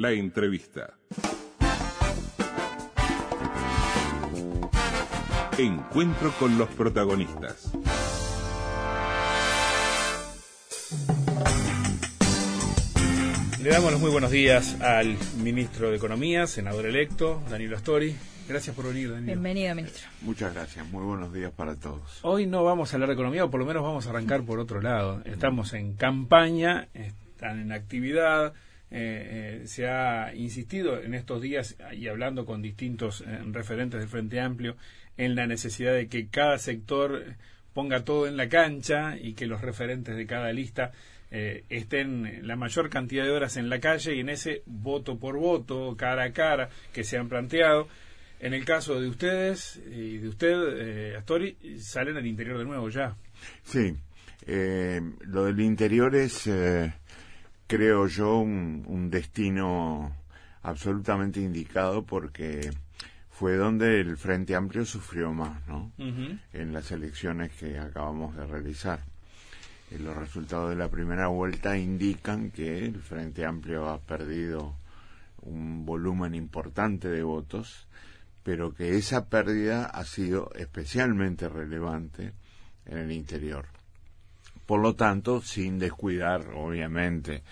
La entrevista. Encuentro con los protagonistas. Le damos los muy buenos días al ministro de Economía, senador electo, Danilo Astori. Gracias por venir, Danilo. Bienvenido, ministro. Muchas gracias. Muy buenos días para todos. Hoy no vamos a hablar de economía, o por lo menos vamos a arrancar por otro lado. Estamos en campaña, están en actividad. Eh, eh, se ha insistido en estos días y hablando con distintos eh, referentes del Frente Amplio en la necesidad de que cada sector ponga todo en la cancha y que los referentes de cada lista eh, estén la mayor cantidad de horas en la calle y en ese voto por voto, cara a cara, que se han planteado. En el caso de ustedes y de usted, Astori, salen al interior de nuevo ya. Sí, lo del interior es, creo yo, un, un, destino absolutamente indicado porque fue donde el Frente Amplio sufrió más, ¿no? Uh -huh. En las elecciones que acabamos de realizar. Eh, los resultados de la primera vuelta indican que el Frente Amplio ha perdido un volumen importante de votos, pero que esa pérdida ha sido especialmente relevante en el interior. Por lo tanto, sin descuidar, obviamente,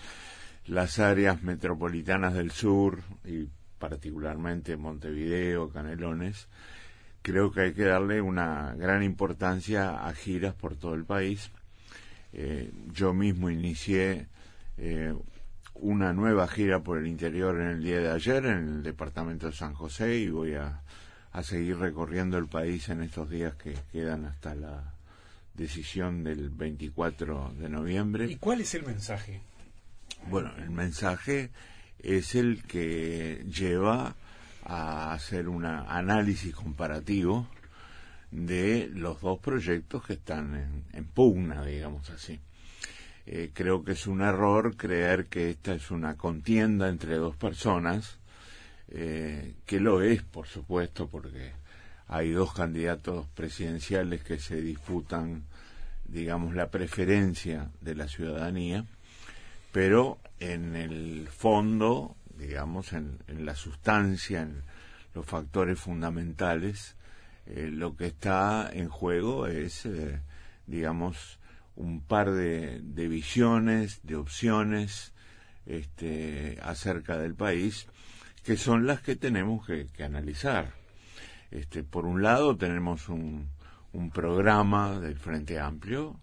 las áreas metropolitanas del sur y particularmente Montevideo, Canelones, creo que hay que darle una gran importancia a giras por todo el país. Eh, yo mismo inicié eh, una nueva gira por el interior en el día de ayer en el departamento de San José y voy a, a seguir recorriendo el país en estos días que quedan hasta la decisión del 24 de noviembre. ¿Y cuál es el mensaje? Bueno, el mensaje es el que lleva a hacer un análisis comparativo de los dos proyectos que están en, en pugna, digamos así. Eh, creo que es un error creer que esta es una contienda entre dos personas, eh, que lo es, por supuesto, porque hay dos candidatos presidenciales que se disputan, digamos, la preferencia de la ciudadanía, pero en el fondo, digamos, en, en la sustancia, en los factores fundamentales, eh, lo que está en juego es, eh, digamos, un par de, de, visiones, de opciones este, acerca del país, que son las que tenemos que, que analizar. Este, por un lado, tenemos un, un programa del Frente Amplio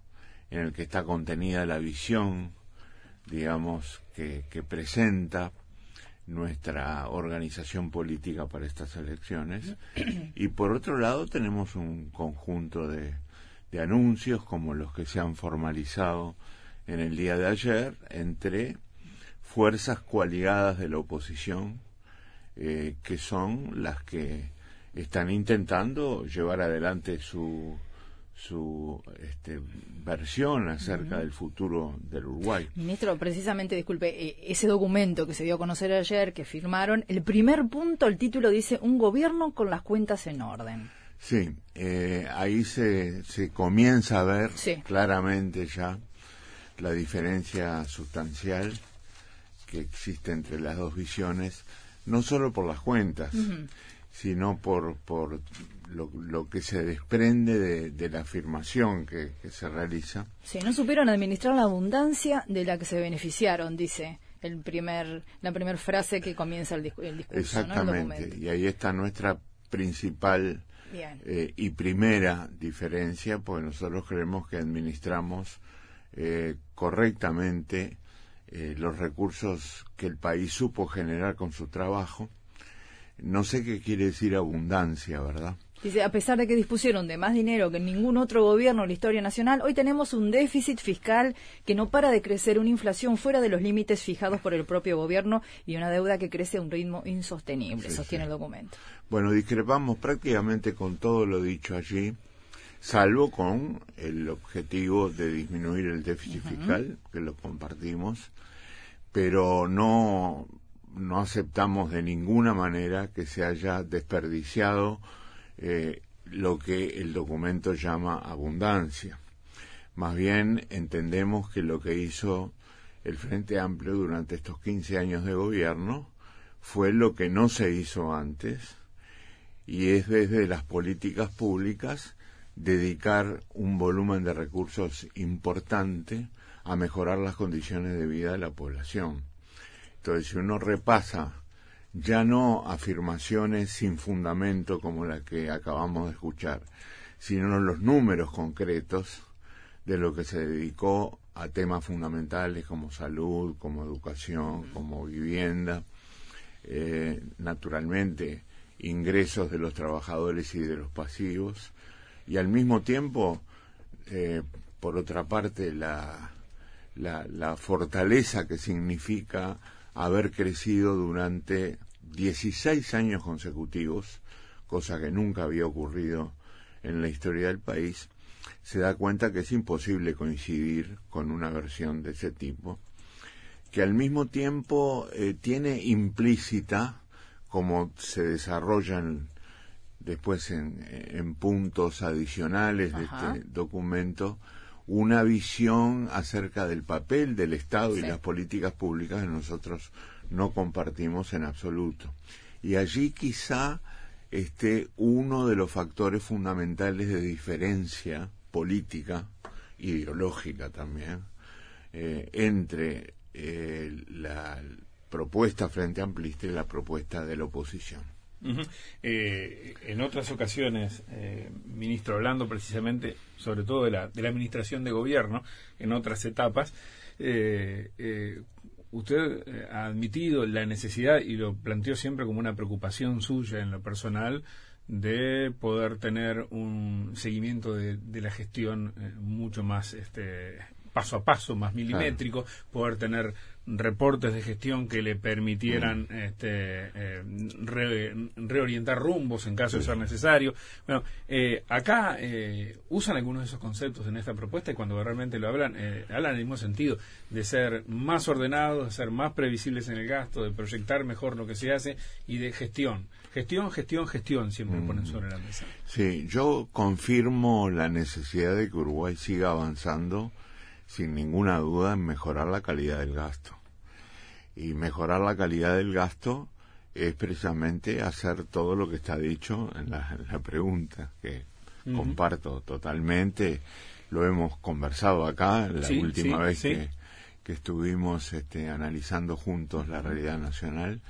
en el que está contenida la visión, digamos, que, que presenta nuestra organización política para estas elecciones. Y por otro lado tenemos un conjunto de, de, anuncios como los que se han formalizado en el día de ayer entre fuerzas coaligadas de la oposición eh, que son las que están intentando llevar adelante su su este, versión acerca uh -huh. del futuro del Uruguay. Ministro, precisamente, disculpe, ese documento que se dio a conocer ayer, que firmaron, el primer punto, el título dice un gobierno con las cuentas en orden. Sí, eh, ahí se, se comienza a ver sí. claramente ya la diferencia sustancial que existe entre las dos visiones, no solo por las cuentas, uh -huh. Sino por, por lo, lo, que se desprende de, de la afirmación que, que, se realiza. Sí, no supieron administrar la abundancia de la que se beneficiaron, dice el primer, la primera frase que comienza el, discu el discurso. Exactamente, ¿no? y ahí está nuestra principal eh, y primera diferencia, porque nosotros creemos que administramos eh, correctamente eh, los recursos que el país supo generar con su trabajo. No sé qué quiere decir abundancia, ¿verdad? Dice, a pesar de que dispusieron de más dinero que ningún otro gobierno en la historia nacional, hoy tenemos un déficit fiscal que no para de crecer, una inflación fuera de los límites fijados por el propio gobierno y una deuda que crece a un ritmo insostenible, sí, sostiene sí. el documento. Bueno, discrepamos prácticamente con todo lo dicho allí, salvo con el objetivo de disminuir el déficit uh -huh. fiscal, que lo compartimos, pero no, no aceptamos de ninguna manera que se haya desperdiciado eh, lo que el documento llama abundancia. Más bien entendemos que lo que hizo el Frente Amplio durante estos 15 años de gobierno fue lo que no se hizo antes y es desde las políticas públicas dedicar un volumen de recursos importante a mejorar las condiciones de vida de la población. Entonces, si uno repasa ya no afirmaciones sin fundamento como la que acabamos de escuchar, sino los números concretos de lo que se dedicó a temas fundamentales como salud, como educación, como vivienda, eh, naturalmente ingresos de los trabajadores y de los pasivos, y al mismo tiempo, eh, por otra parte, la, la, la fortaleza que significa haber crecido durante 16 años consecutivos, cosa que nunca había ocurrido en la historia del país, se da cuenta que es imposible coincidir con una versión de ese tipo, que al mismo tiempo eh, tiene implícita, como se desarrollan después en, puntos adicionales de este documento, una visión acerca del papel del Estado y las políticas públicas que nosotros no compartimos en absoluto. Y allí quizá esté uno de los factores fundamentales de diferencia política, ideológica también, eh, entre eh, la propuesta frente amplista y la propuesta de la oposición. Eh, en otras ocasiones, ministro, hablando precisamente sobre todo de la, de la administración de gobierno, en otras etapas, usted ha admitido la necesidad y lo planteó siempre como una preocupación suya en lo personal de poder tener un seguimiento de, la gestión eh, mucho más este, paso a paso, más milimétrico, poder tener reportes de gestión que le permitieran mm. este, eh, reorientar rumbos en caso de ser necesario. Bueno, eh, acá usan algunos de esos conceptos en esta propuesta y cuando realmente lo hablan, hablan en el mismo sentido, de ser más ordenados, de ser más previsibles en el gasto, de proyectar mejor lo que se hace y de gestión. Gestión, gestión, gestión siempre ponen mm. sobre la mesa. Sí, yo confirmo la necesidad de que Uruguay siga avanzando sin ninguna duda en mejorar la calidad del gasto. Y mejorar la calidad del gasto es precisamente hacer todo lo que está dicho en la, pregunta, que comparto totalmente. Lo hemos conversado acá la última vez Que, que, estuvimos este, analizando juntos la realidad nacional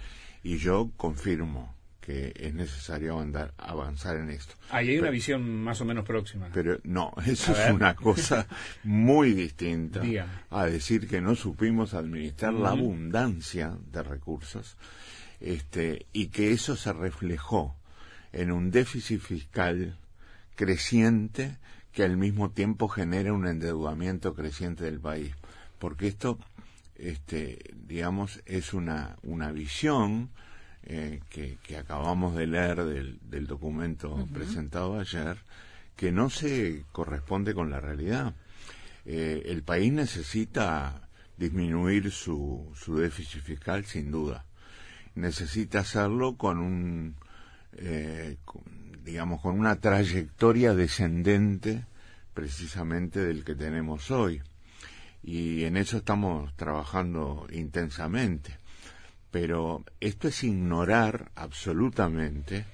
y yo confirmo que es necesario avanzar en esto. Ahí hay una visión más o menos próxima. Pero no, eso es una cosa muy distinta a decir que no supimos administrar la abundancia de recursos este, y que eso se reflejó en un déficit fiscal creciente que al mismo tiempo genera un endeudamiento creciente del país. Porque esto, este, digamos, es una, una visión eh, que, acabamos de leer del, documento presentado ayer, que no se corresponde con la realidad. Eh, el país necesita disminuir su, su déficit fiscal sin duda. Necesita hacerlo con un, eh, digamos, con una trayectoria descendente precisamente del que tenemos hoy. Y en eso estamos trabajando intensamente pero esto es ignorar absolutamente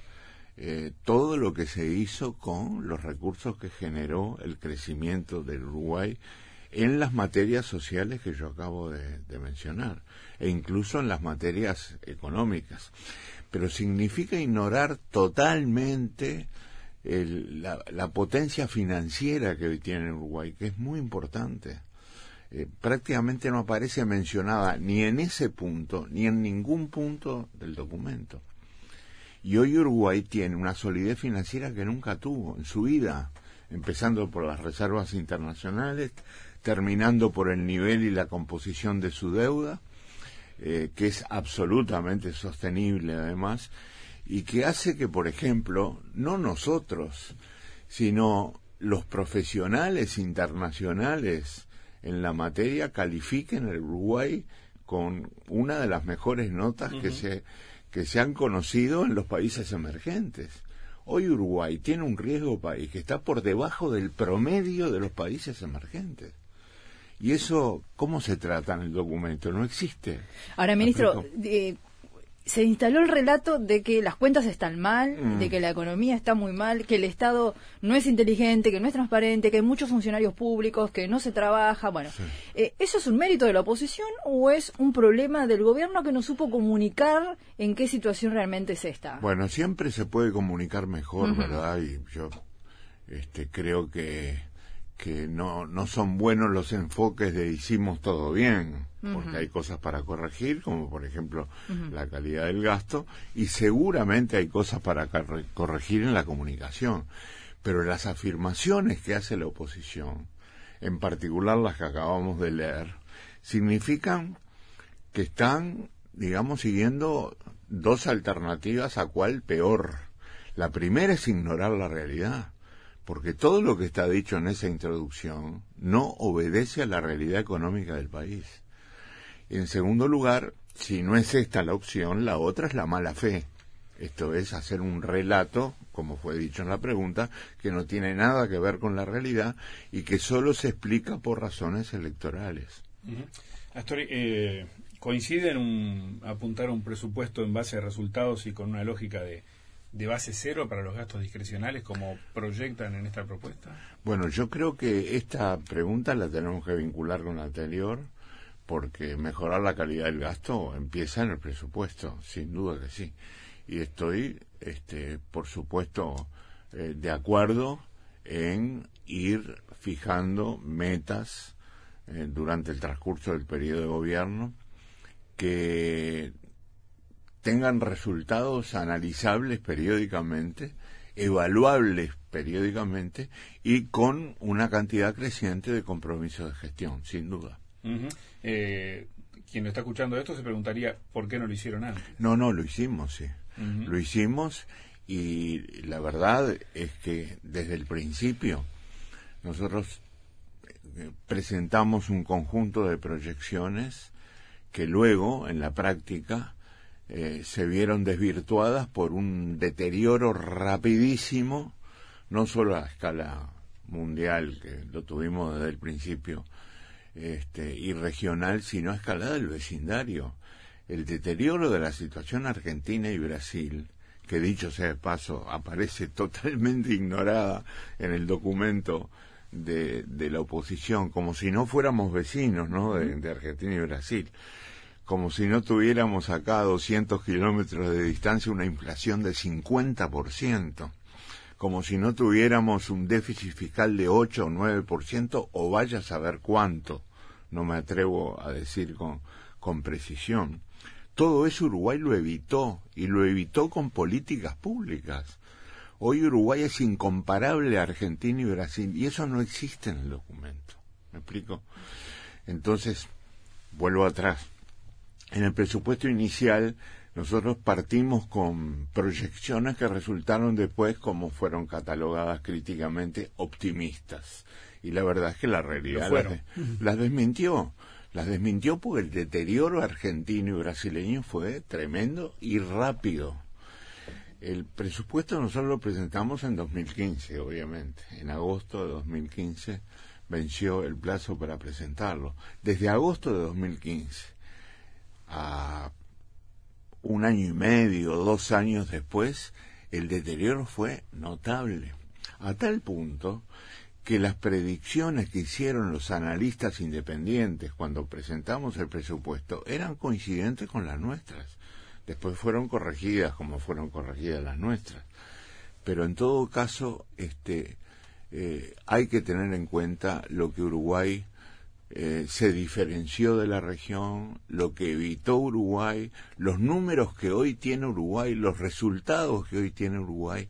eh, todo lo que se hizo con los recursos que generó el crecimiento del Uruguay en las materias sociales que yo acabo de, mencionar, e incluso en las materias económicas. Pero significa ignorar totalmente la, la, potencia financiera que hoy tiene Uruguay, que es muy importante. Eh, prácticamente no aparece mencionada ni en ese punto ni en ningún punto del documento. Y hoy Uruguay tiene una solidez financiera que nunca tuvo en su vida, empezando por las reservas internacionales, terminando por el nivel y la composición de su deuda, eh, que es absolutamente sostenible además, y que hace que, por ejemplo, no nosotros, sino los profesionales internacionales en la materia califiquen el Uruguay con una de las mejores notas que, se, que se han conocido en los países emergentes. Hoy Uruguay tiene un riesgo país que está por debajo del promedio de los países emergentes. ¿Y eso cómo se trata en el documento? No existe. Ahora, ministro, eh, se instaló el relato de que las cuentas están mal, Mm. de que la economía está muy mal, que el Estado no es inteligente, que no es transparente, que hay muchos funcionarios públicos, que no se trabaja. Bueno, eh, ¿eso es un mérito de la oposición o es un problema del gobierno que no supo comunicar en qué situación realmente se está? Bueno, siempre se puede comunicar mejor, ¿verdad? Y yo este, creo que, que no, no son buenos los enfoques de hicimos todo bien, porque hay cosas para corregir, como por ejemplo la calidad del gasto, y seguramente hay cosas para corregir en la comunicación. Pero las afirmaciones que hace la oposición, en particular las que acabamos de leer, significan que están, digamos, siguiendo dos alternativas a cuál peor. La primera es ignorar la realidad, porque todo lo que está dicho en esa introducción no obedece a la realidad económica del país. En segundo lugar, si no es esta la opción, la otra es la mala fe. Esto es hacer un relato, como fue dicho en la pregunta, que no tiene nada que ver con la realidad y que solo se explica por razones electorales. Astori, eh, ¿coincide en un- apuntar un presupuesto en base a resultados y con una lógica de, de base cero para los gastos discrecionales como proyectan en esta propuesta? Bueno, yo creo que esta pregunta la tenemos que vincular con la anterior, porque mejorar la calidad del gasto empieza en el presupuesto, sin duda que sí. Y estoy, este, por supuesto, eh, de acuerdo en ir fijando metas eh, durante el transcurso del periodo de gobierno que tengan resultados analizables periódicamente, evaluables periódicamente y con una cantidad creciente de compromisos de gestión, sin duda. Eh, quien lo está escuchando esto se preguntaría por qué no lo hicieron antes. No, no, lo hicimos, sí. Lo hicimos y la verdad es que desde el principio nosotros eh, presentamos un conjunto de proyecciones que luego en la práctica eh, se vieron desvirtuadas por un deterioro rapidísimo, no solo a escala mundial, que lo tuvimos desde el principio, este, y regional, sino a escala del vecindario. El deterioro de la situación argentina y Brasil, que dicho sea de paso, aparece totalmente ignorada en el documento de, de la oposición, como si no fuéramos vecinos ¿no? de, de Argentina y Brasil como si no tuviéramos acá a 200 kilómetros de distancia una inflación de 50%, como si no tuviéramos un déficit fiscal de 8 o 9%, o vaya a saber cuánto, no me atrevo a decir con, con precisión. Todo eso Uruguay lo evitó, y lo evitó con políticas públicas. Hoy Uruguay es incomparable a Argentina y Brasil, y eso no existe en el documento. ¿Me explico? Entonces, vuelvo atrás en el presupuesto inicial nosotros partimos con proyecciones que resultaron después, como fueron catalogadas críticamente, optimistas. Y la verdad es que la realidad las, de- las desmintió. Las desmintió porque el deterioro argentino y brasileño fue tremendo y rápido. El presupuesto nosotros lo presentamos en 2015, obviamente. En agosto de 2015 venció el plazo para presentarlo. Desde agosto de 2015 a un año y medio, dos años después, el deterioro fue notable. A tal punto que las predicciones que hicieron los analistas independientes cuando presentamos el presupuesto eran coincidentes con las nuestras. Después fueron corregidas como fueron corregidas las nuestras. Pero en todo caso, este, eh, hay que tener en cuenta lo que Uruguay eh, se diferenció de la región, lo que evitó Uruguay, los números que hoy tiene Uruguay, los resultados que hoy tiene Uruguay,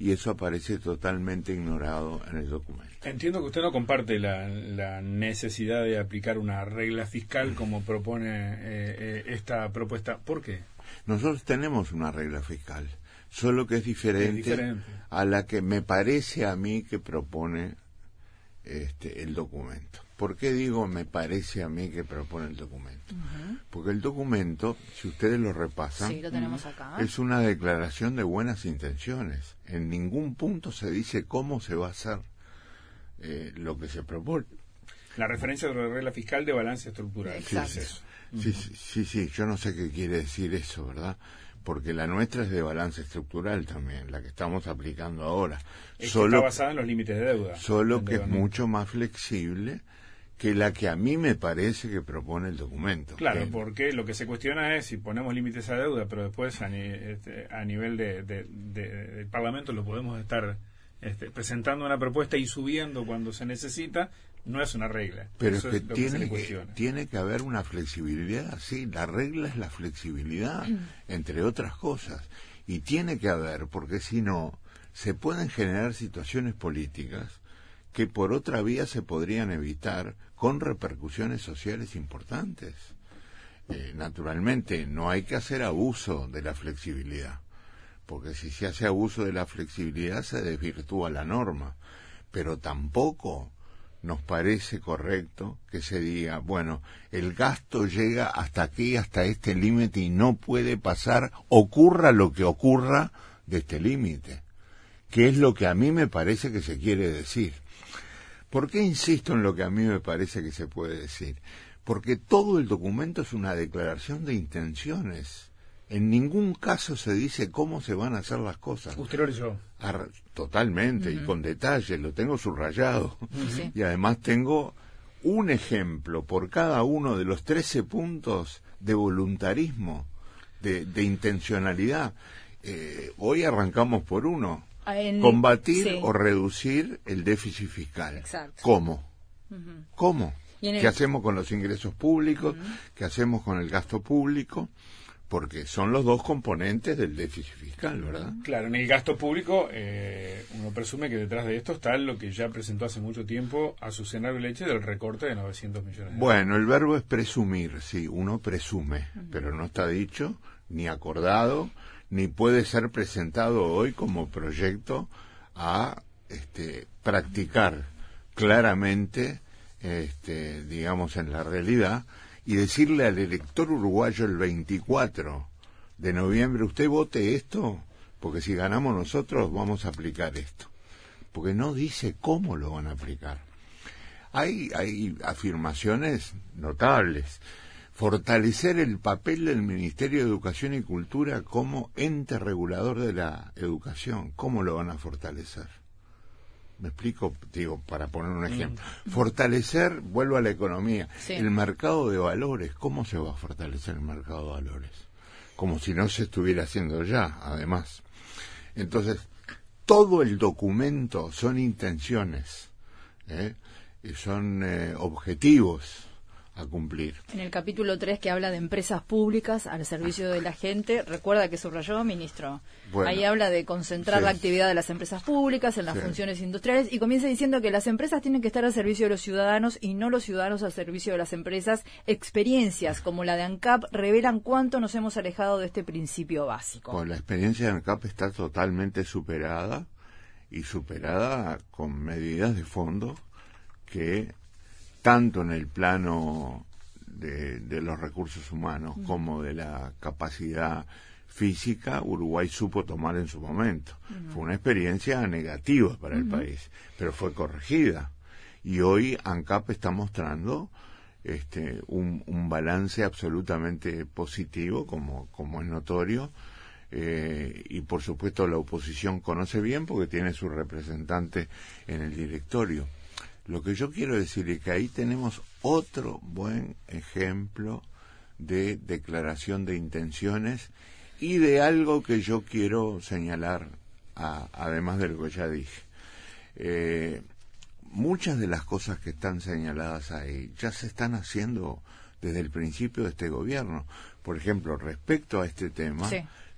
y eso aparece totalmente ignorado en el documento. Entiendo que usted no comparte la, la necesidad de aplicar una regla fiscal como propone eh, eh, esta propuesta. ¿Por qué? Nosotros tenemos una regla fiscal, solo que es diferente, Es diferente. a la que me parece a mí que propone este, el documento. ¿Por qué digo me parece a mí que propone el documento? Porque el documento, si ustedes lo repasan, Sí, lo tenemos acá. es una declaración de buenas intenciones. En ningún punto se dice cómo se va a hacer eh, lo que se propone. La referencia de la regla fiscal de balance estructural. Exacto. ¿Qué es eso? Sí, sí, sí, sí, yo no sé qué quiere decir eso, ¿verdad? Porque la nuestra es de balance estructural también, la que estamos aplicando ahora. Es que está basada en los límites de deuda. solo que es mucho más flexible que la que a mí me parece que propone el documento. Claro, Que- porque lo que se cuestiona es si ponemos límites a deuda, pero después a, ni- este, a nivel de, de- de- del Parlamento lo podemos estar este, presentando una propuesta y subiendo cuando se necesita, no es una regla. Pero Eso es que, es lo que se le tiene, que, cuestiona. tiene que haber una flexibilidad, sí, la regla es la flexibilidad, entre otras cosas. Y tiene que haber, porque si no, se pueden generar situaciones políticas que por otra vía se podrían evitar con repercusiones sociales importantes. Eh, naturalmente, no hay que hacer abuso de la flexibilidad, porque si se hace abuso de la flexibilidad se desvirtúa la norma, pero tampoco nos parece correcto que se diga, bueno, el gasto llega hasta aquí, hasta este límite y no puede pasar, ocurra lo que ocurra de este límite, que es lo que a mí me parece que se quiere decir. ¿Por qué insisto en lo que a mí me parece que se puede decir? Porque todo el documento es una declaración de intenciones. En ningún caso se dice cómo se van a hacer las cosas. Usted lo leyó. Ar- Totalmente, y con detalle, lo tengo subrayado. Sí. Y además tengo un ejemplo por cada uno de los 13 puntos de voluntarismo, de, de intencionalidad. Eh, hoy arrancamos por uno. Ah, en- Combatir sí. o reducir el déficit fiscal. Exacto. ¿Cómo? ¿Cómo? Y en el- ¿Qué hacemos con los ingresos públicos? ¿Qué hacemos con el gasto público? Porque son los dos componentes del déficit fiscal, ¿verdad? Claro, en el gasto público eh, uno presume que detrás de esto está lo que ya presentó hace mucho tiempo Azucena Leche del recorte de 900 millones de Bueno, el verbo es presumir, sí, uno presume, pero no está dicho, ni acordado, ni puede ser presentado hoy como proyecto a este, practicar claramente, este, digamos, en la realidad, y decirle al elector uruguayo el 24 de noviembre, usted vote esto, porque si ganamos nosotros vamos a aplicar esto. Porque no dice cómo lo van a aplicar. Hay, hay afirmaciones notables. Fortalecer el papel del Ministerio de Educación y Cultura como ente regulador de la educación. ¿Cómo lo van a fortalecer? Me explico, digo, para poner un ejemplo. Fortalecer, vuelvo a la economía, Sí. el mercado de valores. ¿Cómo se va a fortalecer el mercado de valores? Como si no se estuviera haciendo ya, además. Entonces, todo el documento son intenciones, ¿eh? y son eh, objetivos a cumplir. En el capítulo 3 que habla de empresas públicas al servicio de la gente, recuerda que subrayó, ministro. Bueno. Ahí habla de concentrar Sí. la actividad de las empresas públicas en las Sí. funciones industriales y comienza diciendo que las empresas tienen que estar al servicio de los ciudadanos y no los ciudadanos al servicio de las empresas. Experiencias como la de ANCAP revelan cuánto nos hemos alejado de este principio básico. Pues la experiencia de ANCAP está totalmente superada y superada con medidas de fondo que tanto en el plano de, de los recursos humanos como de la capacidad física Uruguay supo tomar en su momento. Fue una experiencia negativa para el país, pero fue corregida. Y hoy ANCAP está mostrando este, un, un balance absolutamente positivo, como, como es notorio, eh, y por supuesto la oposición conoce bien porque tiene su representante en el directorio. Lo que yo quiero decir es que ahí tenemos otro buen ejemplo de declaración de intenciones y de algo que yo quiero señalar, a- además de lo que ya dije. Eh, muchas de las cosas que están señaladas ahí ya se están haciendo desde el principio de este gobierno. Por ejemplo, respecto a este tema.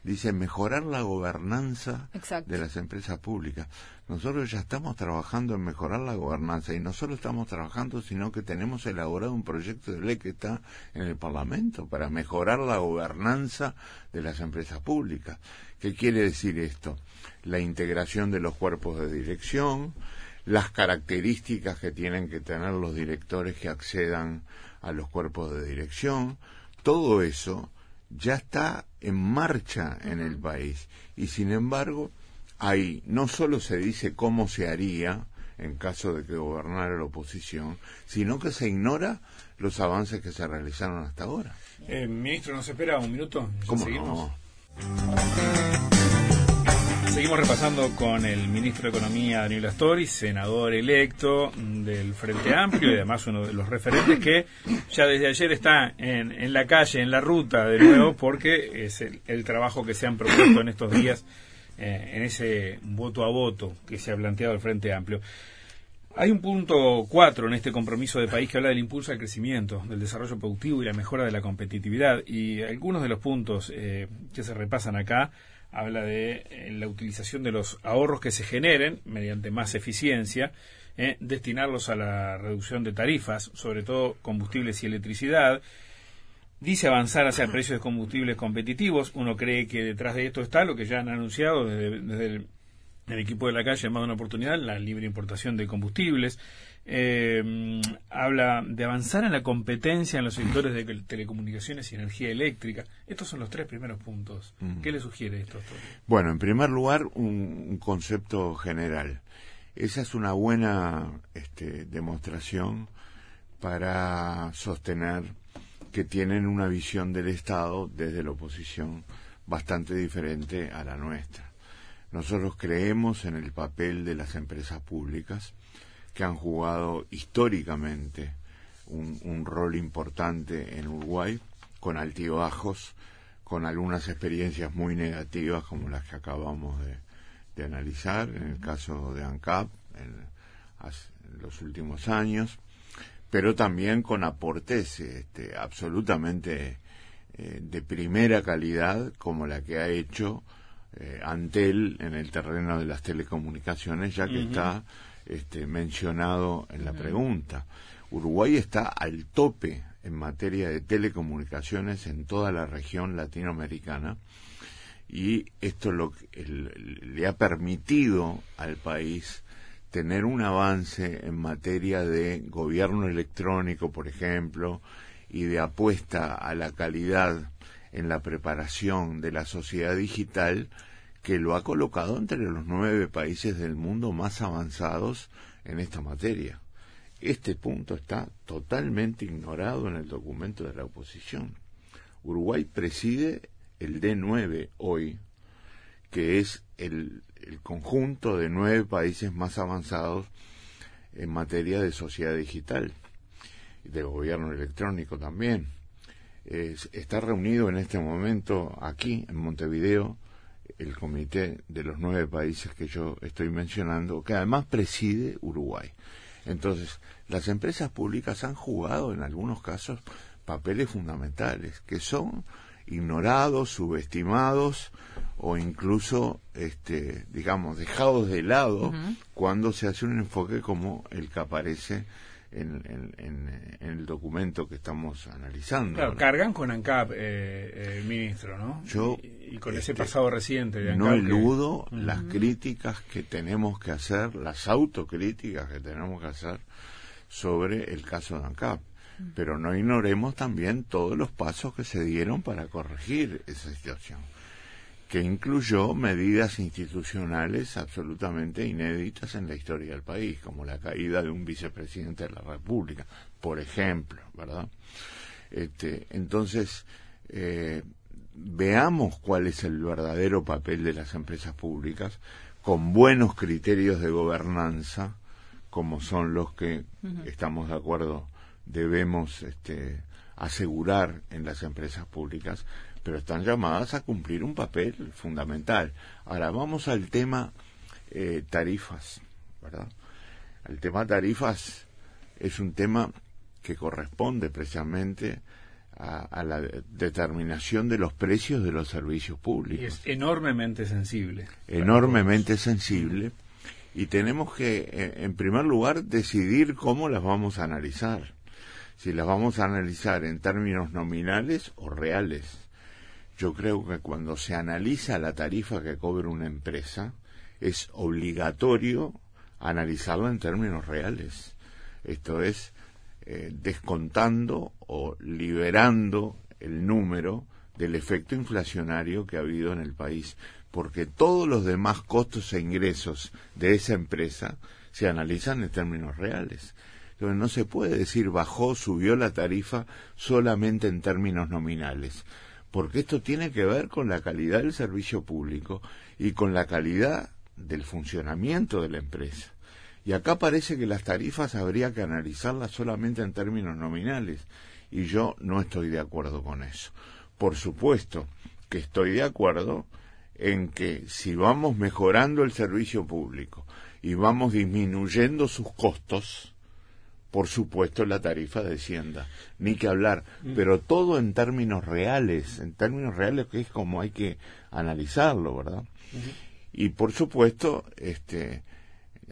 Dice mejorar la gobernanza Exacto. de las empresas públicas. Nosotros ya estamos trabajando en mejorar la gobernanza y no solo estamos trabajando, sino que tenemos elaborado un proyecto de ley que está en el Parlamento para mejorar la gobernanza de las empresas públicas. ¿Qué quiere decir esto? La integración de los cuerpos de dirección, las características que tienen que tener los directores que accedan a los cuerpos de dirección, todo eso ya está en marcha en el país y sin embargo ahí no solo se dice cómo se haría en caso de que gobernara la oposición, sino que se ignora los avances que se realizaron hasta ahora. Eh, ministro, ¿nos espera un minuto? ¿Cómo seguimos? no? Seguimos repasando con el ministro de Economía, Daniel Astori, senador electo del Frente Amplio y además uno de los referentes que ya desde ayer está en, en la calle, en la ruta de nuevo, porque es el, el trabajo que se han propuesto en estos días eh, en ese voto a voto que se ha planteado el Frente Amplio. Hay un punto cuatro en este compromiso de país que habla del impulso al crecimiento, del desarrollo productivo y la mejora de la competitividad. Y algunos de los puntos eh, que se repasan acá habla de eh, la utilización de los ahorros que se generen mediante más eficiencia, eh, destinarlos a la reducción de tarifas, sobre todo combustibles y electricidad. Dice avanzar hacia precios de combustibles competitivos. Uno cree que detrás de esto está lo que ya han anunciado desde, el, el equipo de la calle llamado una oportunidad, la libre importación de combustibles. Eh, habla de avanzar en la competencia en los sectores de telecomunicaciones y energía eléctrica. Estos son los tres primeros puntos. ¿Qué le sugiere esto? Bueno, en primer lugar, un, un concepto general. Esa es una buena este, demostración para sostener que tienen una visión del Estado desde la oposición bastante diferente a la nuestra. Nosotros creemos en el papel de las empresas públicas que han jugado históricamente un, un rol importante en Uruguay, con altibajos, con algunas experiencias muy negativas como las que acabamos de, de analizar, en el caso de ANCAP en, en, los últimos años, pero también con aportes este, absolutamente eh, de primera calidad como la que ha hecho eh, Antel en el terreno de las telecomunicaciones, ya que uh -huh. está este, mencionado en la pregunta. Uruguay está al tope en materia de telecomunicaciones en toda la región latinoamericana y esto lo, el, le ha permitido al país tener un avance en materia de gobierno electrónico, por ejemplo, y de apuesta a la calidad en la preparación de la sociedad digital que lo ha colocado entre los nueve países del mundo más avanzados en esta materia. Este punto está totalmente ignorado en el documento de la oposición. Uruguay preside el D9 hoy, que es el, conjunto de nueve países más avanzados en materia de sociedad digital de gobierno electrónico también. Está reunido en este momento aquí en Montevideo el comité de los nueve países que yo estoy mencionando, que además preside Uruguay. Entonces, las empresas públicas han jugado en algunos casos papeles fundamentales que son ignorados, subestimados o incluso, este, digamos, dejados de lado uh -huh. cuando se hace un enfoque como el que aparece en, en, en, en, el documento que estamos analizando. Claro, cargan con ANCAP, eh, eh, ministro, ¿no? Yo, y, y con este, ese pasado reciente de ANCAP. No eludo que... las uh -huh. críticas que tenemos que hacer, las autocríticas que tenemos que hacer sobre el caso de ANCAP. Pero no ignoremos también todos los pasos que se dieron para corregir esa situación que incluyó medidas institucionales absolutamente inéditas en la historia del país, como la caída de un vicepresidente de la República, por ejemplo, ¿verdad? Este, entonces, eh, veamos cuál es el verdadero papel de las empresas públicas con buenos criterios de gobernanza, como son los que uh -huh. estamos de acuerdo debemos este, asegurar en las empresas públicas pero están llamadas a cumplir un papel fundamental. Ahora vamos al tema eh, tarifas, ¿verdad? El tema tarifas es un tema que corresponde precisamente a, a, la determinación de los precios de los servicios públicos. Y es enormemente sensible. Enormemente sensible. Y tenemos que, eh, en primer lugar, decidir cómo las vamos a analizar. Si las vamos a analizar en términos nominales o reales yo creo que cuando se analiza la tarifa que cobra una empresa, es obligatorio analizarla en términos reales. Esto es, eh, descontando o liberando el número del efecto inflacionario que ha habido en el país, porque todos los demás costos e ingresos de esa empresa se analizan en términos reales. Entonces, no se puede decir bajó, subió la tarifa solamente en términos nominales, porque esto tiene que ver con la calidad del servicio público y con la calidad del funcionamiento de la empresa. Y acá parece que las tarifas habría que analizarlas solamente en términos nominales, y yo no estoy de acuerdo con eso. Por supuesto que estoy de acuerdo en que si vamos mejorando el servicio público y vamos disminuyendo sus costos, por supuesto la tarifa descienda, ni que hablar, Mm. pero todo en términos reales, en términos reales que es como hay que analizarlo, ¿verdad? Y por supuesto, este,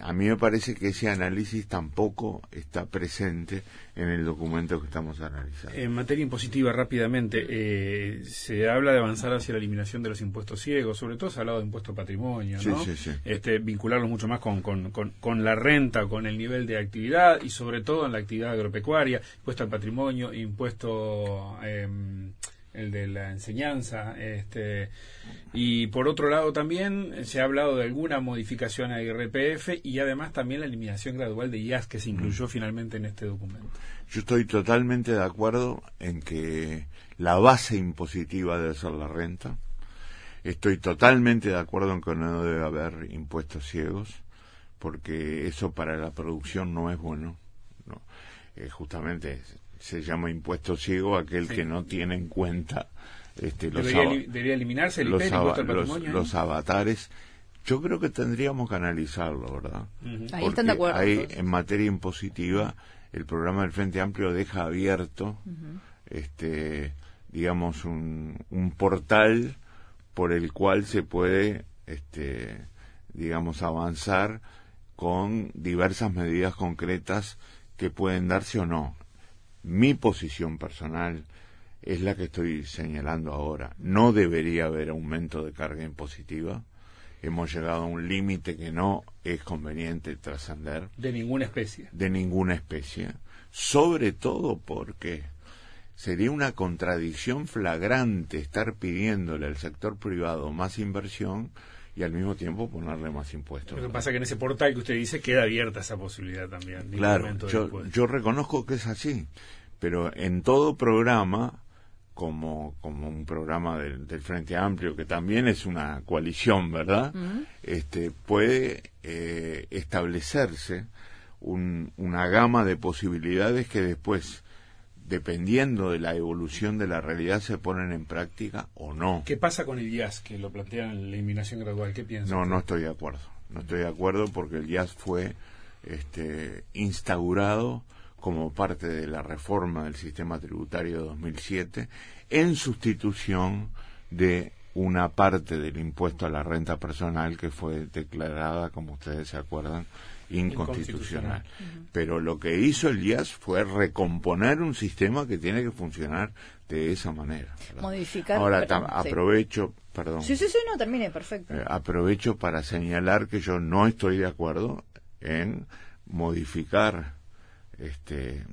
a mí me parece que ese análisis tampoco está presente en el documento que estamos analizando. En materia impositiva, rápidamente, eh, se habla de avanzar hacia la eliminación de los impuestos ciegos, sobre todo se ha hablado de impuesto patrimonio, Sí, ¿no? sí, sí. Este, vincularlo mucho más con, con, con, con la renta, con el nivel de actividad y sobre todo en la actividad agropecuaria, impuesto al patrimonio, impuesto... em, el de la enseñanza, este, y por otro lado también se ha hablado de alguna modificación a IRPF y además también la eliminación gradual de IAS que se incluyó finalmente en este documento. Yo estoy totalmente de acuerdo en que la base impositiva debe ser la renta. Estoy totalmente de acuerdo en que no debe haber impuestos ciegos, porque eso para la producción no es bueno. No. Eh, justamente se llama impuesto ciego aquel Sí. que no tiene en cuenta este, los, Debería, eliminarse el los, los- patrimonio. ¿eh? los avatares. Yo creo que tendríamos que analizarlo, ¿verdad? Ahí están de acuerdo. en materia impositiva, el programa del Frente Amplio deja abierto, este, digamos, un, un portal por el cual se puede, este, digamos, avanzar con diversas medidas concretas que pueden darse o no. Mi posición personal es la que estoy señalando ahora. No debería haber aumento de carga impositiva. Hemos llegado a un límite que no es conveniente trascender De ninguna especie. de ninguna especie, sobre todo porque sería una contradicción flagrante estar pidiéndole al sector privado más inversión y al mismo tiempo ponerle más impuestos. Lo que pasa es que en ese portal que usted dice queda abierta esa posibilidad también. Claro, yo, reconozco que es así, pero en todo programa, como, como un programa del, del Frente Amplio, que también es una coalición, ¿verdad? este, puede eh, establecerse un- una gama de posibilidades que después, dependiendo de la evolución de la realidad, se ponen en práctica o no. ¿Qué pasa con el IAS que lo plantean en la eliminación gradual? ¿Qué piensa? No, no estoy de acuerdo. No estoy de acuerdo porque el jazz fue este, instaurado como parte de la reforma del sistema tributario de 2007 en sustitución de una parte del impuesto a la renta personal que fue declarada, como ustedes se acuerdan, inconstitucional. Pero lo que hizo el IAS fue recomponer un sistema que tiene que funcionar de esa manera. ¿verdad? Modificar, Ahora, sí. aprovecho, perdón. Sí, sí, sí, no, termine, perfecto. Eh, aprovecho para señalar que yo no estoy de acuerdo en modificar, este, eh,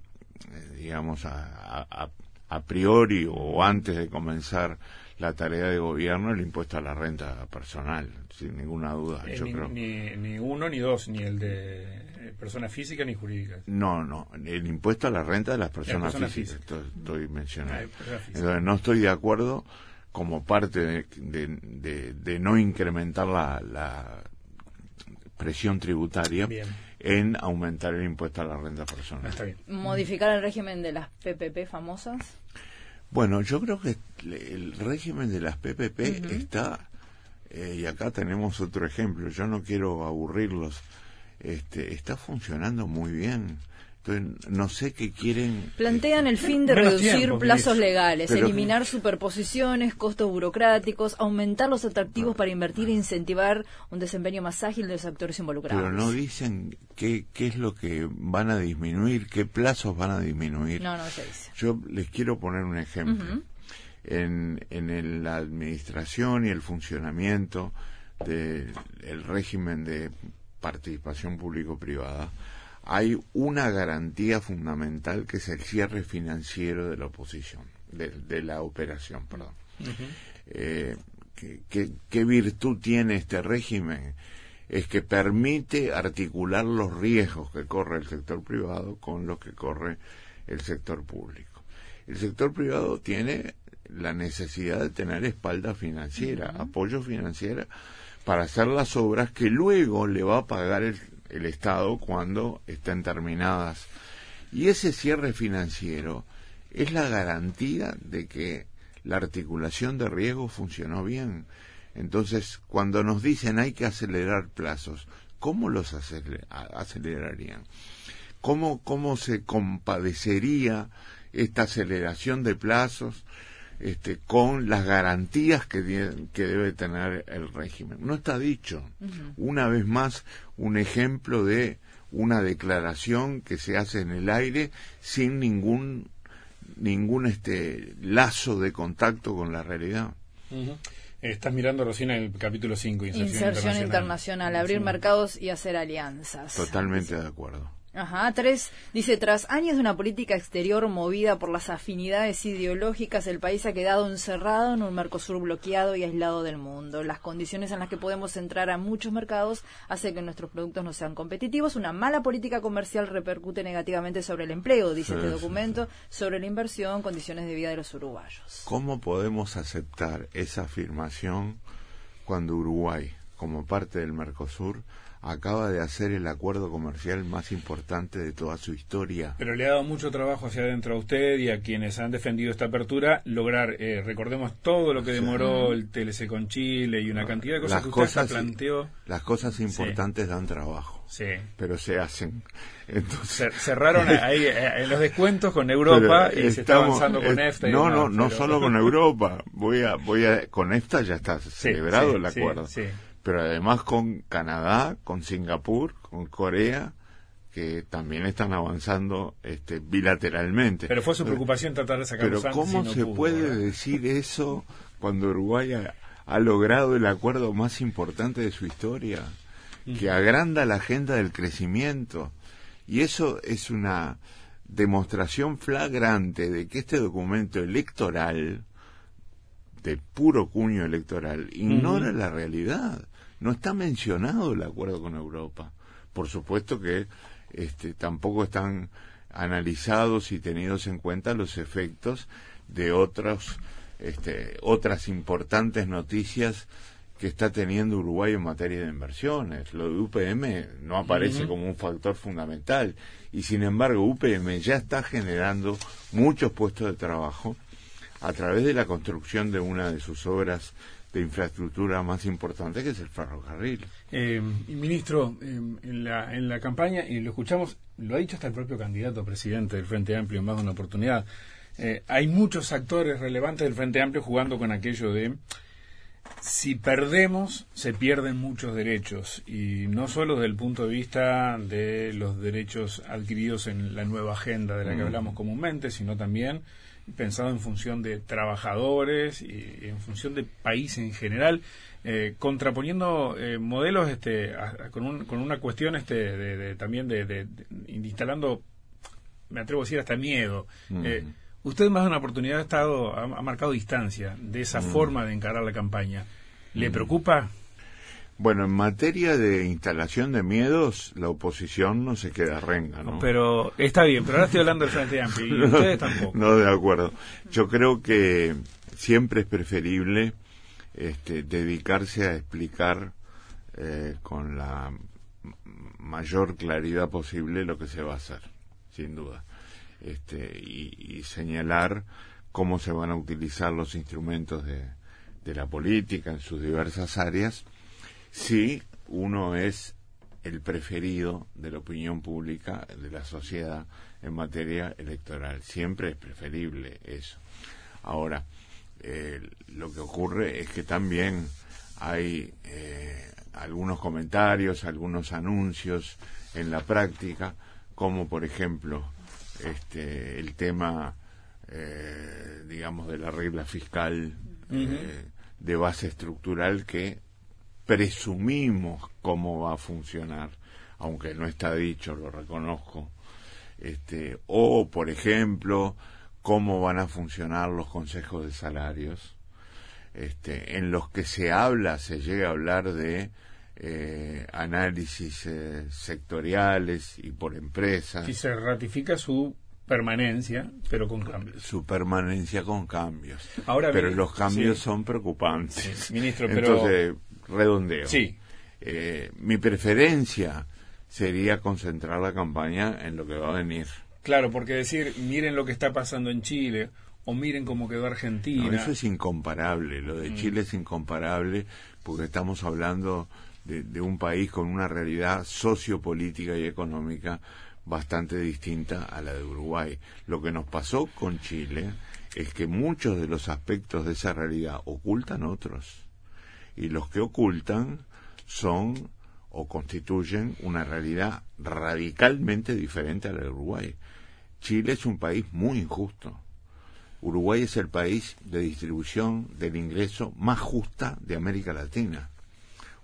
digamos, a, a- a priori o antes de comenzar la tarea de gobierno el impuesto a la renta personal, sin ninguna duda. Eh, yo ni, creo. ni- ni uno ni dos, ni el de eh, personas físicas ni jurídicas. No, no, el impuesto a la renta de las personas, físicas, físicas. estoy, estoy mencionando. Ah. Entonces, no estoy de acuerdo como parte de, de- de- de no incrementar la, la presión tributaria Bien. en aumentar el impuesto a la renta personal. Está bien. Modificar el régimen de las PPP famosas. Bueno, yo creo que el régimen de las PPP está, eh, y acá tenemos otro ejemplo, yo no quiero aburrirlos, este, está funcionando muy bien. Entonces, no sé qué quieren. Plantean el fin de Menos reducir tiempo, plazos legales, Pero- eliminar superposiciones, costos burocráticos, aumentar los atractivos para invertir e incentivar un desempeño más ágil de los actores involucrados. Pero no dicen qué, qué es lo que van a disminuir, qué plazos van a disminuir. no, no se dice. Yo les quiero poner un ejemplo. En, en el- la administración y el funcionamiento del el régimen de participación público-privada hay una garantía fundamental que es el cierre financiero de la oposición, de, de la operación, perdón. Eh, ¿qué, qué, qué virtud tiene este régimen? es que permite articular los riesgos que corre el sector privado con los que corre el sector público. El sector privado tiene la necesidad de tener espalda financiera, apoyo financiero para hacer las obras que luego le va a pagar el, el Estado cuando estén terminadas. Y ese cierre financiero es la garantía de que la articulación de riesgo funcionó bien. Entonces, cuando nos dicen hay que acelerar plazos, ¿cómo los acelerarían? ¿Cómo, ¿Cómo se compadecería esta aceleración de plazos este, con las garantías que, que debe tener el régimen? No está dicho. Una vez más, un ejemplo de una declaración que se hace en el aire sin ningún ningún este lazo de contacto con la realidad. Estás mirando recién el capítulo 5, inserción, inserción internacional. abrir mercados y hacer alianzas. Totalmente de acuerdo. Ajá, tres, dice, tras años de una política exterior movida por las afinidades ideológicas, el país ha quedado encerrado en un Mercosur bloqueado y aislado del mundo. Las condiciones en las que podemos entrar a muchos mercados hace que nuestros productos no sean competitivos. Una mala política comercial repercute negativamente sobre el empleo, dice este documento, sobre la inversión, condiciones de vida de los uruguayos. ¿Cómo podemos aceptar esa afirmación cuando Uruguay, como parte del Mercosur, acaba de hacer el acuerdo comercial más importante de toda su historia. Pero le ha dado mucho trabajo hacia adentro a usted y a quienes han defendido esta apertura lograr, eh, recordemos todo lo que demoró el TLC con Chile y una cantidad de cosas que usted planteó. Las cosas importantes dan trabajo, sí. pero se hacen. Entonces, Cerraron ahí eh, en los descuentos con Europa y se está avanzando con EFTA. no, no, no solo con Europa. Voy a, voy a, con EFTA ya está celebrado el acuerdo. Pero además con Canadá, con Singapur, con Corea, que también están avanzando este, bilateralmente. Pero fue su preocupación tratar de sacar Pero ¿cómo se puede decir eso cuando Uruguay ha, logrado el acuerdo más importante de su historia, que agranda la agenda del crecimiento? Y eso es una demostración flagrante de que este documento electoral, de puro cuño electoral, ignora la realidad no está mencionado el acuerdo con Europa. Por supuesto que este, tampoco están analizados y tenidos en cuenta los efectos de otros, este, otras importantes noticias que está teniendo Uruguay en materia de inversiones. Lo de UPM no aparece como un factor fundamental y sin embargo UPM ya está generando muchos puestos de trabajo a través de la construcción de una de sus obras de infraestructura más importante que es el ferrocarril. Eh, ministro, eh, en, la, en la campaña, y lo escuchamos, lo ha dicho hasta el propio candidato a presidente del Frente Amplio en más de una oportunidad, eh, hay muchos actores relevantes del Frente Amplio jugando con aquello de si perdemos, se pierden muchos derechos, y no solo desde el punto de vista de los derechos adquiridos en la nueva agenda de la que hablamos comúnmente, sino también pensado en función de trabajadores y en función de país en general, eh, contraponiendo eh, modelos este, con, con, una cuestión este, de, también de, instalando, me atrevo a decir, hasta miedo. Eh, usted más de una oportunidad ha, estado, ha, marcado distancia de esa forma de encarar la campaña. ¿Le preocupa? Bueno, en materia de instalación de miedos, la oposición no se queda renga, ¿no? Pero está bien, pero ahora estoy hablando del Frente Amplio y ustedes tampoco. No, de acuerdo. Yo creo que siempre es preferible este, dedicarse a explicar eh, con la mayor claridad posible lo que se va a hacer, sin duda. Este, y, señalar cómo se van a utilizar los instrumentos de, de la política en sus diversas áreas si uno es el preferido de la opinión pública de la sociedad en materia electoral. Siempre es preferible eso. Ahora, eh, lo que ocurre es que también hay eh, algunos comentarios, algunos anuncios en la práctica, como por ejemplo este, el tema, eh, digamos, de la regla fiscal de base estructural que presumimos cómo va a funcionar, aunque no está dicho, lo reconozco. Este, o, por ejemplo, cómo van a funcionar los consejos de salarios, este, en los que se habla, se llega a hablar de eh, análisis eh, sectoriales y por empresas. Y se ratifica su permanencia, pero con cambios. Su permanencia con cambios. Ahora pero los cambios sí. son preocupantes. Sí, ministro, pero- Entonces, redondeo. Sí. Eh, mi preferencia sería concentrar la campaña en lo que va a venir. Claro, porque decir, miren lo que está pasando en Chile, o miren cómo quedó Argentina. No, eso es incomparable. Lo Mm. de Chile es incomparable porque estamos hablando de, de un país con una realidad sociopolítica y económica bastante distinta a la de Uruguay. Lo que nos pasó con Chile es que muchos de los aspectos de esa realidad ocultan otros. Y los que ocultan son o constituyen una realidad radicalmente diferente a la de Uruguay. Chile es un país muy injusto. Uruguay es el país de distribución del ingreso más justa de América Latina.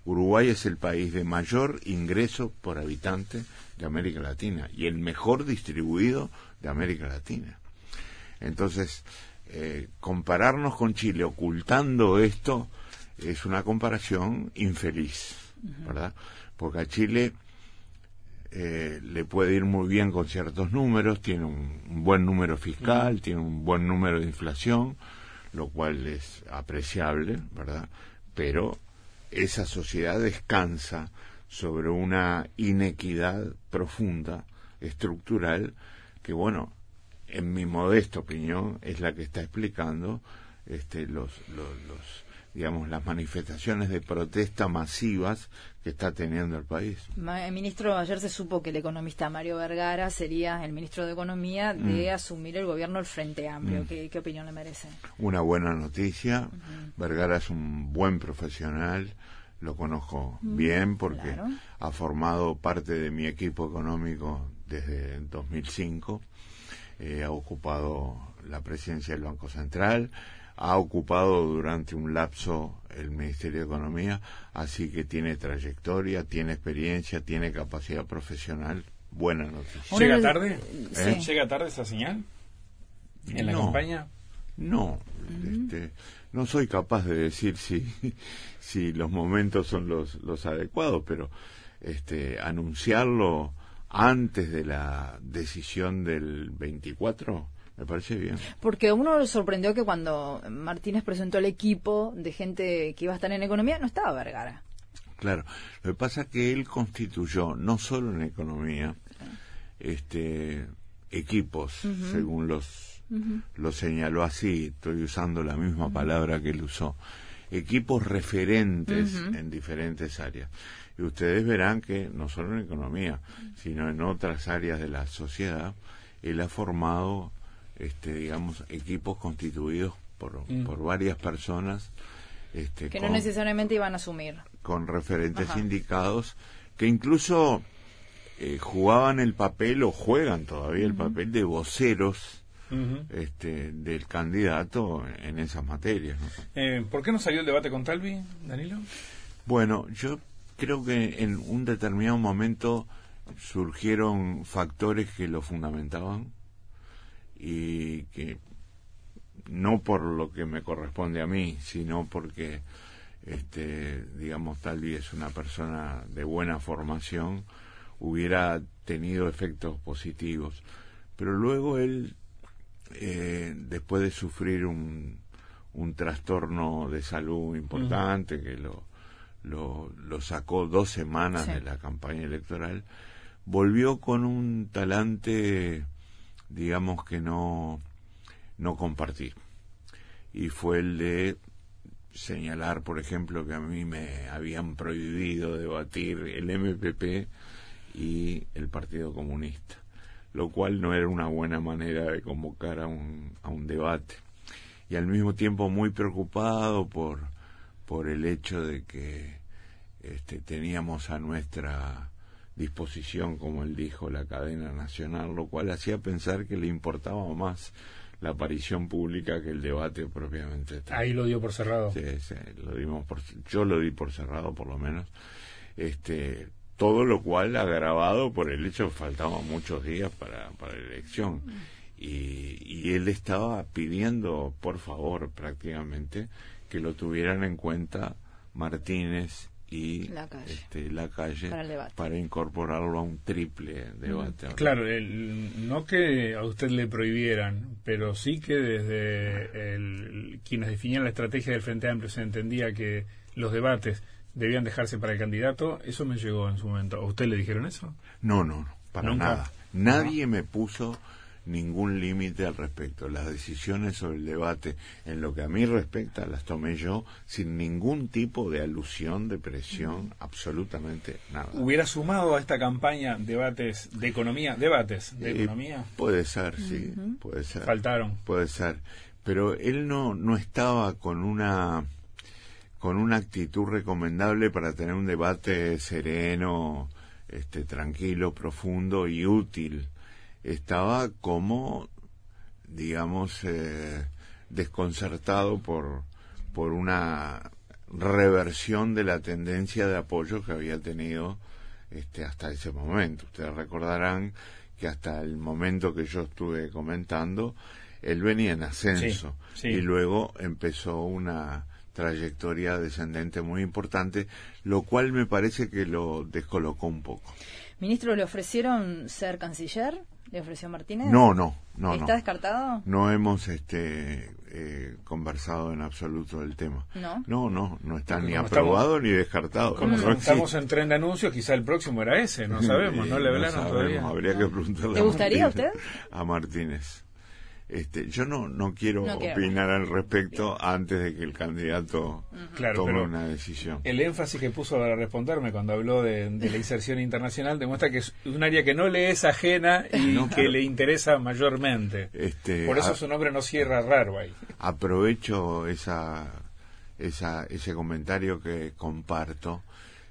Uruguay es el país de mayor ingreso por habitante de América Latina y el mejor distribuido de América Latina. Entonces, eh, compararnos con Chile ocultando esto es una comparación infeliz, ¿verdad? Porque a Chile eh, le puede ir muy bien con ciertos números, tiene un, un buen número fiscal, tiene un buen número de inflación, lo cual es apreciable, ¿verdad? Pero esa sociedad descansa sobre una inequidad profunda, estructural, que bueno, en mi modesta opinión, es la que está explicando este, los, los, los, digamos, las manifestaciones de protesta masivas que está teniendo el país. Ministro, ayer se supo que el economista Mario Vergara sería el ministro de Economía de Mm. asumir el gobierno del Frente Amplio. ¿Qué, qué opinión le merece? Una buena noticia. Vergara es un buen profesional. Lo conozco bien porque claro. ha formado parte de mi equipo económico desde 2005. Eh, ha ocupado la presidencia del Banco Central. Ha ocupado durante un lapso el Ministerio de Economía. Así que tiene trayectoria, tiene experiencia, tiene capacidad profesional. Buena noticia. ¿Llega tarde? Sí. ¿Llega tarde esa señal? ¿En la No. campaña? No, este, no soy capaz de decir si, si los momentos son los, los adecuados, pero este, anunciarlo antes de la decisión del 24 me parece bien. Porque a uno le sorprendió que cuando Martínez presentó el equipo de gente que iba a estar en economía, no estaba Vergara. Claro, lo que pasa es que él constituyó, no solo en economía, este, equipos, según los, lo señaló así, estoy usando la misma palabra que él usó, equipos referentes en diferentes áreas. Y ustedes verán que no solo en economía, sino en otras áreas de la sociedad, él ha formado, este, digamos, equipos constituidos por, Mm. por varias personas. Este, Que no con- necesariamente iban a asumir. con referentes Ajá. indicados que incluso eh, jugaban el papel o juegan todavía el papel de voceros este, del candidato en esas materias. ¿no? Eh, ¿Por qué no salió el debate con Talvi, Danilo? Bueno, yo creo que en un determinado momento surgieron factores que lo fundamentaban y que no por lo que me corresponde a mí, sino porque este digamos Talvi es una persona de buena formación, hubiera tenido efectos positivos. Pero luego él, eh, después de sufrir un, un trastorno de salud importante que lo, lo, lo sacó dos semanas Sí. de la campaña electoral, volvió con un talante, digamos que no, no compartí. Y fue el de señalar, por ejemplo, que a mí me habían prohibido debatir el MPP y el Partido Comunista, lo cual no era una buena manera de convocar a un, a un debate. Y al mismo tiempo muy preocupado por, por el hecho de que este, teníamos a nuestra disposición, como él dijo, la cadena nacional, lo cual hacía pensar que le importaba más la aparición pública que el debate propiamente tal. Ahí lo dio por cerrado. Sí, sí, lo dimos por, yo lo di por cerrado por lo menos. Este, todo lo cual agravado por el hecho que faltaban muchos días para, para la elección. Y, y él estaba pidiendo, por favor, prácticamente, que lo tuvieran en cuenta Martínez y La calle. este, la calle Para el debate. para incorporarlo a un triple debate. Claro, el- no que a usted le prohibieran, pero sí que desde el- quienes definían la estrategia del Frente Amplio se entendía que los debates debían dejarse para el candidato, eso me llegó en su momento. ¿A usted le dijeron eso? No, no, no, para Nunca. nada. Nadie me puso ningún límite al respecto. Las decisiones sobre el debate, en lo que a mí respecta, las tomé yo sin ningún tipo de alusión, de presión, absolutamente nada. ¿Hubiera sumado a esta campaña debates de economía? ¿Debates de Eh, economía? Puede ser, sí, puede ser. Faltaron. Puede ser. Pero él no, no estaba con una con una actitud recomendable para tener un debate sereno, este, tranquilo, profundo y útil. Estaba como, digamos, eh, desconcertado por, por una reversión de la tendencia de apoyo que había tenido este, hasta ese momento. Ustedes recordarán que hasta el momento que yo estuve comentando, él venía en ascenso Sí, sí. y luego empezó una trayectoria descendente muy importante, lo cual me parece que lo descolocó un poco. Ministro, ¿le ofrecieron ser canciller? ¿Le ofreció Martínez? No, no, no, ¿Está no. descartado? No hemos este, eh, conversado en absoluto del tema. No. No, no, no está Porque ni aprobado ni descartado. Como No estamos en tren de anuncios, quizá el próximo era ese, no sabemos, no le hablaron sabemos, todavía. Habría que preguntarle ¿Le gustaría a Martínez- usted? A Martínez. Este, yo no, no quiero No quiero. opinar al respecto antes de que el candidato Claro, tome una decisión. el énfasis que puso para responderme cuando habló de, de la inserción internacional demuestra que es un área que no le es ajena y No, que le interesa mayormente. Este, Por eso a- su nombre no cierra raro ahí. aprovecho esa, esa, ese comentario que comparto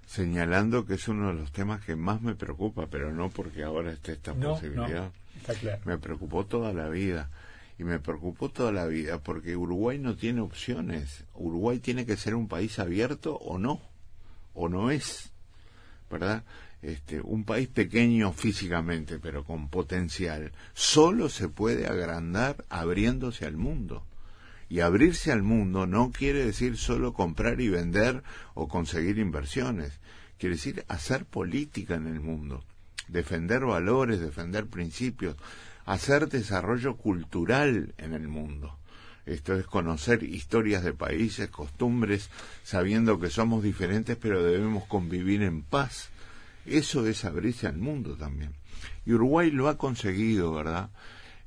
señalando que es uno de los temas que más me preocupa, pero no porque ahora esté esta No, posibilidad. no, está claro. Me preocupó toda la vida. Y me preocupó toda la vida porque Uruguay no tiene opciones. Uruguay tiene que ser un país abierto o no. O no es. ¿Verdad? Este, un país pequeño físicamente, pero con potencial, solo se puede agrandar abriéndose al mundo. Y abrirse al mundo no quiere decir solo comprar y vender o conseguir inversiones. Quiere decir hacer política en el mundo, defender valores, defender principios, hacer desarrollo cultural en el mundo. Esto es conocer historias de países, costumbres, sabiendo que somos diferentes pero debemos convivir en paz. Eso es abrirse al mundo también. Y Uruguay lo ha conseguido, ¿verdad?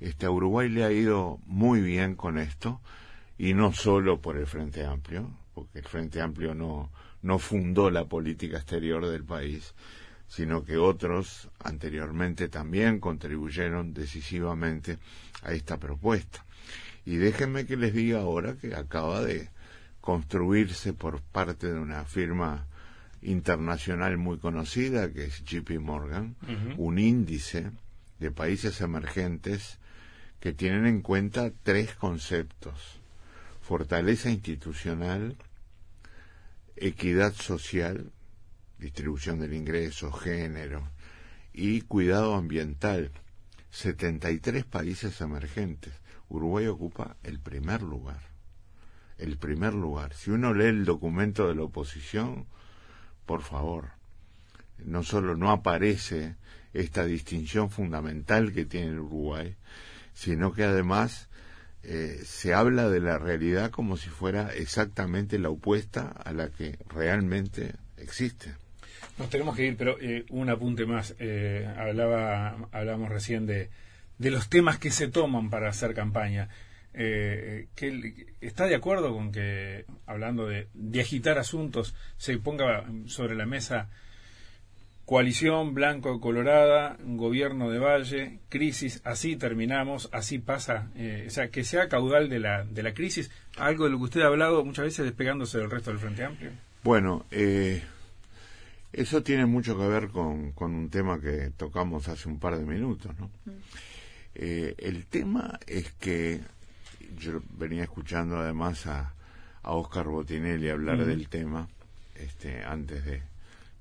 Este, a Uruguay le ha ido muy bien con esto, y no solo por el Frente Amplio, porque el Frente Amplio no, no fundó la política exterior del país, sino que otros anteriormente también contribuyeron decisivamente a esta propuesta. Y déjenme que les diga ahora que acaba de construirse por parte de una firma internacional muy conocida, que es JP Morgan, un índice de países emergentes que tienen en cuenta tres conceptos. Fortaleza institucional, equidad social, distribución del ingreso, género y cuidado ambiental. 73 países emergentes. Uruguay ocupa el primer lugar. El primer lugar. Si uno lee el documento de la oposición, por favor, no solo no aparece esta distinción fundamental que tiene Uruguay, sino que además eh, se habla de la realidad como si fuera exactamente la opuesta a la que realmente existe. Nos tenemos que ir, pero eh, un apunte más. Eh, hablaba, hablábamos recién de, los temas que se toman para hacer campaña. Eh, que ¿Está de acuerdo con que, hablando de, de agitar asuntos, se ponga sobre la mesa coalición blanco-colorada, gobierno de valle, crisis, así terminamos, así pasa? Eh, o sea, que sea caudal de la, de la crisis, algo de lo que usted ha hablado muchas veces despegándose del resto del Frente Amplio. Bueno, eh, eso tiene mucho que ver con, con un tema que tocamos hace un par de minutos, ¿no? Eh, el tema es que yo venía escuchando además a, a Oscar Botinelli hablar Ujú. del tema este, antes de,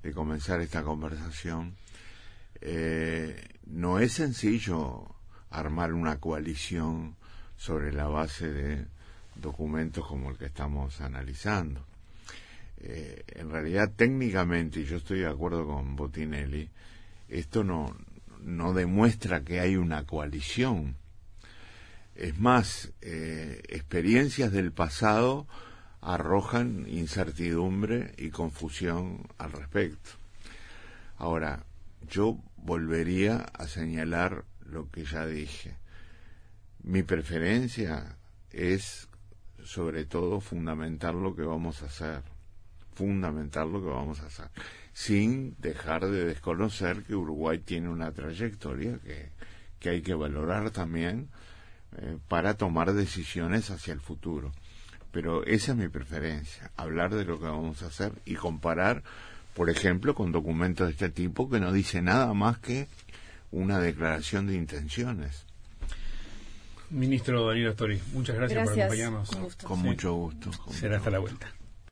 de comenzar esta conversación. Eh, no es sencillo armar una coalición sobre la base de documentos como el que estamos analizando. Eh, en realidad técnicamente, y yo estoy de acuerdo con Botinelli, esto no, no demuestra que hay una coalición. Es más, eh, experiencias del pasado arrojan incertidumbre y confusión al respecto. Ahora, yo volvería a señalar lo que ya dije. Mi preferencia es sobre todo fundamentar lo que vamos a hacer, fundamentar lo que vamos a hacer, sin dejar de desconocer que Uruguay tiene una trayectoria que, que hay que valorar también eh, para tomar decisiones hacia el futuro. Pero esa es mi preferencia, hablar de lo que vamos a hacer y comparar, por ejemplo, con documentos de este tipo que no dice nada más que una declaración de intenciones. Ministro Daniel Astori, muchas gracias, por acompañarnos. Con, gusto. Con mucho gusto. Con Será mucho hasta la vuelta.